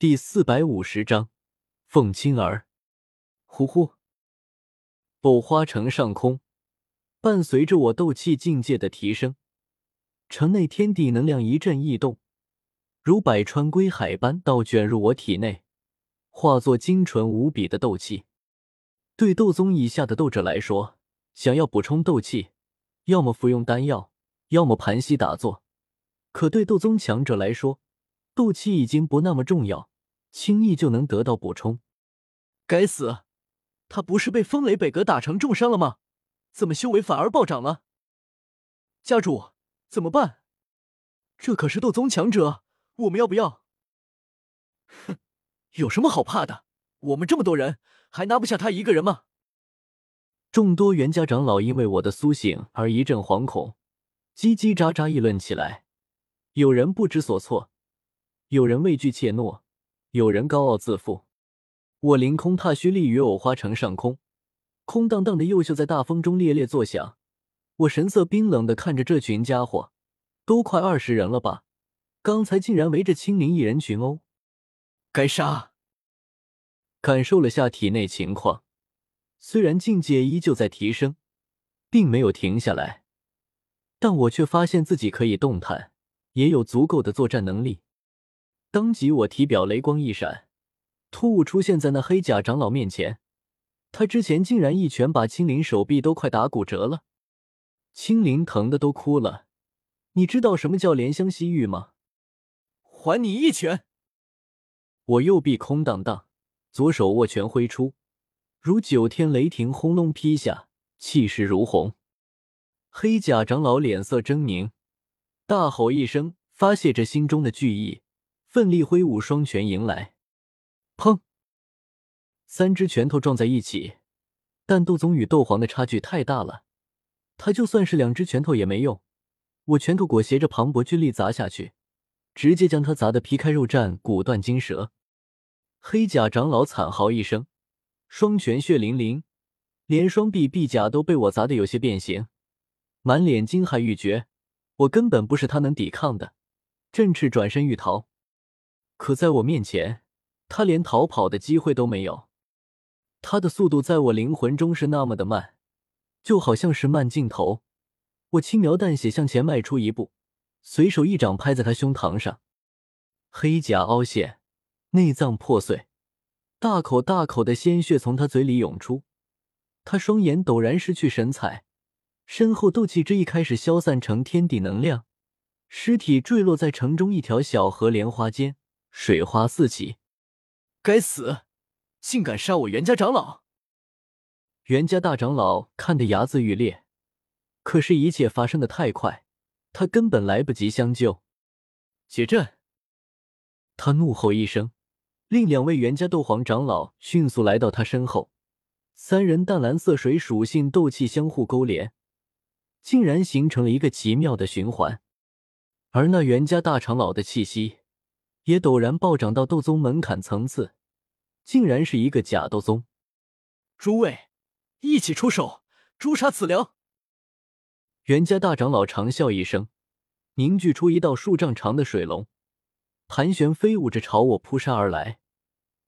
第四百五十章，凤青儿。呼呼！斗花城上空，伴随着我斗气境界的提升，城内天地能量一阵异动，如百川归海般倒卷入我体内，化作精纯无比的斗气。对斗宗以下的斗者来说，想要补充斗气，要么服用丹药，要么盘膝打坐。可对斗宗强者来说，斗气已经不那么重要。轻易就能得到补充。该死，他不是被风雷北阁打成重伤了吗？怎么修为反而暴涨了？家主，怎么办？这可是斗宗强者，我们要不要？哼，有什么好怕的？我们这么多人，还拿不下他一个人吗？众多袁家长老因为我的苏醒而一阵惶恐，叽叽喳喳议论起来。有人不知所措，有人畏惧怯懦。有人高傲自负，我凌空踏虚立于藕花城上空，空荡荡的右袖在大风中猎猎作响。我神色冰冷的看着这群家伙，都快二十人了吧？刚才竟然围着青灵一人群殴，该杀！感受了下体内情况，虽然境界依旧在提升，并没有停下来，但我却发现自己可以动弹，也有足够的作战能力。当即，我体表雷光一闪，突兀出现在那黑甲长老面前。他之前竟然一拳把青灵手臂都快打骨折了，青灵疼的都哭了。你知道什么叫怜香惜玉吗？还你一拳！我右臂空荡荡，左手握拳挥出，如九天雷霆轰隆劈下，气势如虹。黑甲长老脸色狰狞，大吼一声，发泄着心中的惧意。奋力挥舞双拳迎来，砰！三只拳头撞在一起，但斗宗与斗皇的差距太大了，他就算是两只拳头也没用。我拳头裹挟着磅礴军力砸下去，直接将他砸得皮开肉绽、骨断筋折。黑甲长老惨嚎一声，双拳血淋淋，连双臂臂甲都被我砸得有些变形，满脸惊骇欲绝。我根本不是他能抵抗的，振翅转身欲逃。可在我面前，他连逃跑的机会都没有。他的速度在我灵魂中是那么的慢，就好像是慢镜头。我轻描淡写向前迈出一步，随手一掌拍在他胸膛上，黑甲凹陷，内脏破碎，大口大口的鲜血从他嘴里涌出。他双眼陡然失去神采，身后斗气之一开始消散成天地能量，尸体坠落在城中一条小河莲花间。水花四起，该死，竟敢杀我袁家长老！袁家大长老看得牙眦欲裂，可是，一切发生的太快，他根本来不及相救。解阵！他怒吼一声，另两位袁家斗皇长老迅速来到他身后，三人淡蓝色水属性斗气相互勾连，竟然形成了一个奇妙的循环。而那袁家大长老的气息。也陡然暴涨到斗宗门槛层次，竟然是一个假斗宗。诸位，一起出手诛杀此灵！袁家大长老长啸一声，凝聚出一道数丈长的水龙，盘旋飞舞着朝我扑杀而来。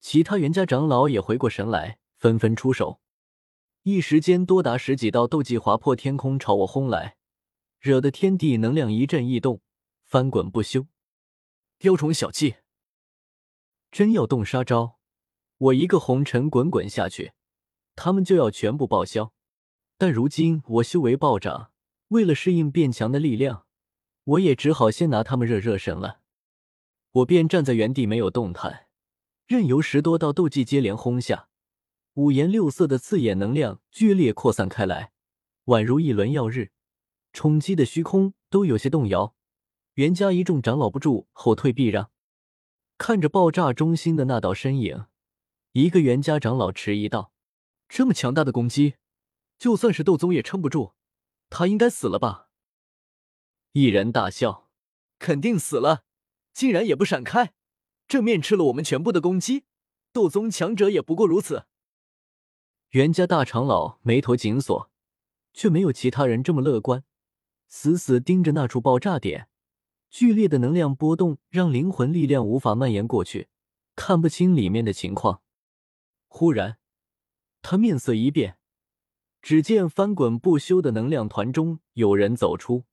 其他袁家长老也回过神来，纷纷出手。一时间，多达十几道斗技划破天空朝我轰来，惹得天地能量一阵异动，翻滚不休。雕虫小技，真要动杀招，我一个红尘滚滚下去，他们就要全部报销。但如今我修为暴涨，为了适应变强的力量，我也只好先拿他们热热身了。我便站在原地没有动弹，任由十多道斗技接连轰下，五颜六色的刺眼能量剧烈扩散开来，宛如一轮耀日，冲击的虚空都有些动摇。袁家一众长老不住，后退避让。看着爆炸中心的那道身影，一个袁家长老迟疑道：“这么强大的攻击，就算是斗宗也撑不住，他应该死了吧？”一人大笑：“肯定死了，竟然也不闪开，正面吃了我们全部的攻击。斗宗强者也不过如此。”袁家大长老眉头紧锁，却没有其他人这么乐观，死死盯着那处爆炸点。剧烈的能量波动让灵魂力量无法蔓延过去，看不清里面的情况。忽然，他面色一变，只见翻滚不休的能量团中有人走出。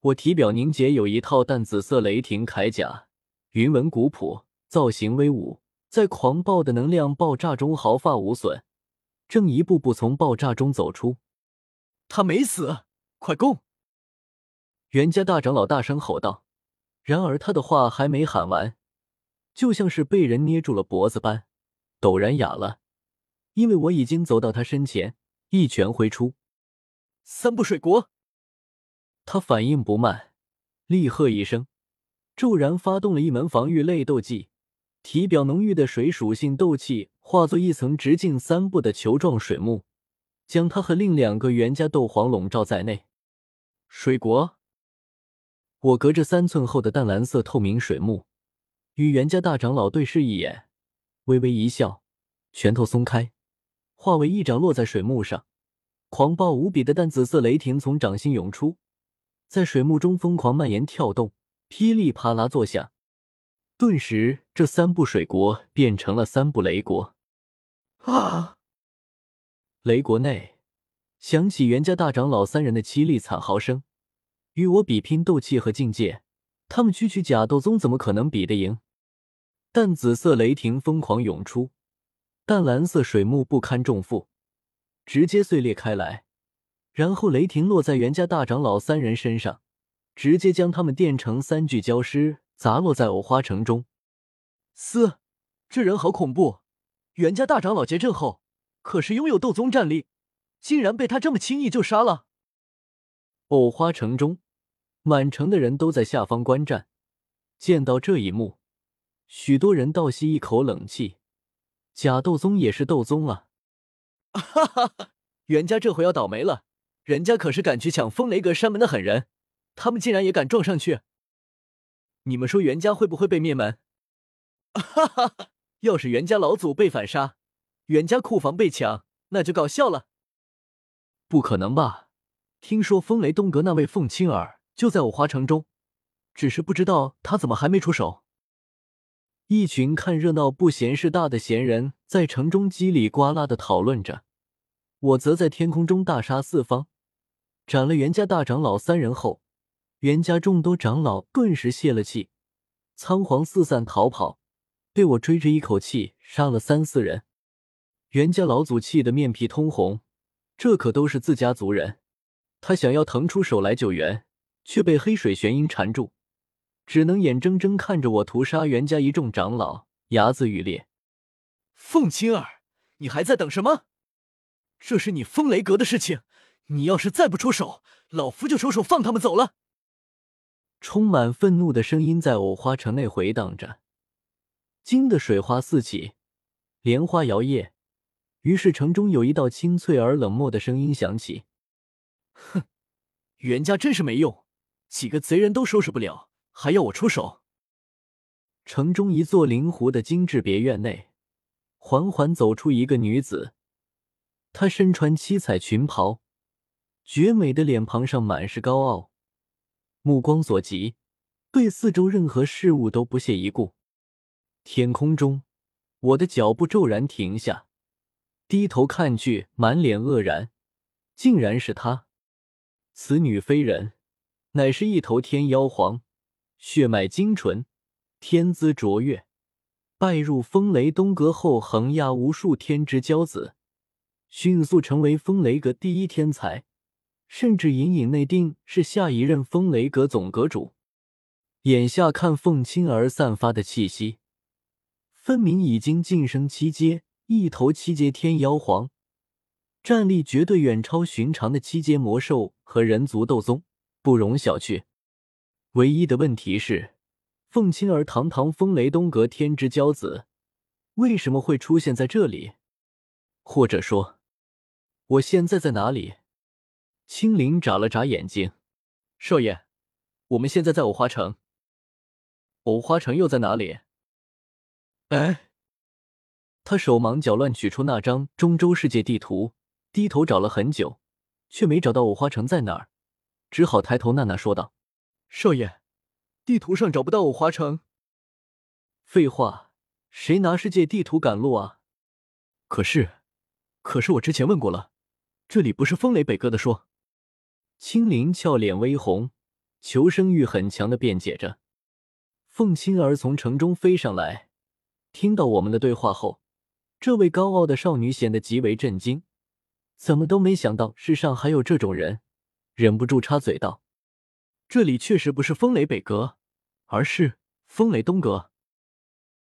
我体表凝结有一套淡紫色雷霆铠甲，云纹古朴，造型威武，在狂暴的能量爆炸中毫发无损，正一步步从爆炸中走出。他没死，快攻！袁家大长老大声吼道。然而他的话还没喊完，就像是被人捏住了脖子般，陡然哑了。因为我已经走到他身前，一拳挥出。三步水国，他反应不慢，厉喝一声，骤然发动了一门防御类斗技，体表浓郁的水属性斗气化作一层直径三步的球状水幕，将他和另两个袁家斗皇笼罩在内。水国。我隔着三寸厚的淡蓝色透明水幕，与袁家大长老对视一眼，微微一笑，拳头松开，化为一掌落在水幕上。狂暴无比的淡紫色雷霆从掌心涌出，在水幕中疯狂蔓延跳动，噼里啪啦作响。顿时，这三部水国变成了三部雷国。啊！雷国内响起袁家大长老三人的凄厉惨嚎声。与我比拼斗气和境界，他们区区假斗宗怎么可能比得赢？淡紫色雷霆疯狂涌出，淡蓝色水幕不堪重负，直接碎裂开来。然后雷霆落在袁家大长老三人身上，直接将他们电成三具焦尸，砸落在藕花城中。嘶，这人好恐怖！袁家大长老结阵后，可是拥有斗宗战力，竟然被他这么轻易就杀了。藕花城中。满城的人都在下方观战，见到这一幕，许多人倒吸一口冷气。假斗宗也是斗宗啊！哈哈哈，袁家这回要倒霉了，人家可是敢去抢风雷阁山门的狠人，他们竟然也敢撞上去！你们说袁家会不会被灭门？哈哈哈，要是袁家老祖被反杀，袁家库房被抢，那就搞笑了。不可能吧？听说风雷东阁那位凤青儿。就在我花城中，只是不知道他怎么还没出手。一群看热闹不嫌事大的闲人在城中叽里呱啦的讨论着，我则在天空中大杀四方，斩了袁家大长老三人后，袁家众多长老顿时泄了气，仓皇四散逃跑，被我追着一口气杀了三四人。袁家老祖气得面皮通红，这可都是自家族人，他想要腾出手来救援。却被黑水玄鹰缠住，只能眼睁睁看着我屠杀袁家一众长老，牙眦欲裂。凤青儿，你还在等什么？这是你风雷阁的事情，你要是再不出手，老夫就收手放他们走了。充满愤怒的声音在藕花城内回荡着，惊得水花四起，莲花摇曳。于是城中有一道清脆而冷漠的声音响起：“哼，袁家真是没用。”几个贼人都收拾不了，还要我出手？城中一座灵湖的精致别院内，缓缓走出一个女子。她身穿七彩裙袍，绝美的脸庞上满是高傲，目光所及，对四周任何事物都不屑一顾。天空中，我的脚步骤然停下，低头看去，满脸愕然，竟然是她。此女非人。乃是一头天妖皇，血脉精纯，天资卓越，拜入风雷东阁后，横压无数天之骄子，迅速成为风雷阁第一天才，甚至隐隐内定是下一任风雷阁总阁主。眼下看凤青儿散发的气息，分明已经晋升七阶，一头七阶天妖皇，战力绝对远超寻常的七阶魔兽和人族斗宗。不容小觑。唯一的问题是，凤青儿堂堂风雷东阁天之骄子，为什么会出现在这里？或者说，我现在在哪里？青灵眨了眨眼睛，少爷，我们现在在藕花城。藕花城又在哪里？哎，他手忙脚乱取出那张中州世界地图，低头找了很久，却没找到藕花城在哪儿。只好抬头呐呐说道：“少爷，地图上找不到我华城。”废话，谁拿世界地图赶路啊？可是，可是我之前问过了，这里不是风雷北哥的说。青灵俏脸微红，求生欲很强的辩解着。凤青儿从城中飞上来，听到我们的对话后，这位高傲的少女显得极为震惊，怎么都没想到世上还有这种人，忍不住插嘴道：“这里确实不是风雷北阁，而是风雷东阁。”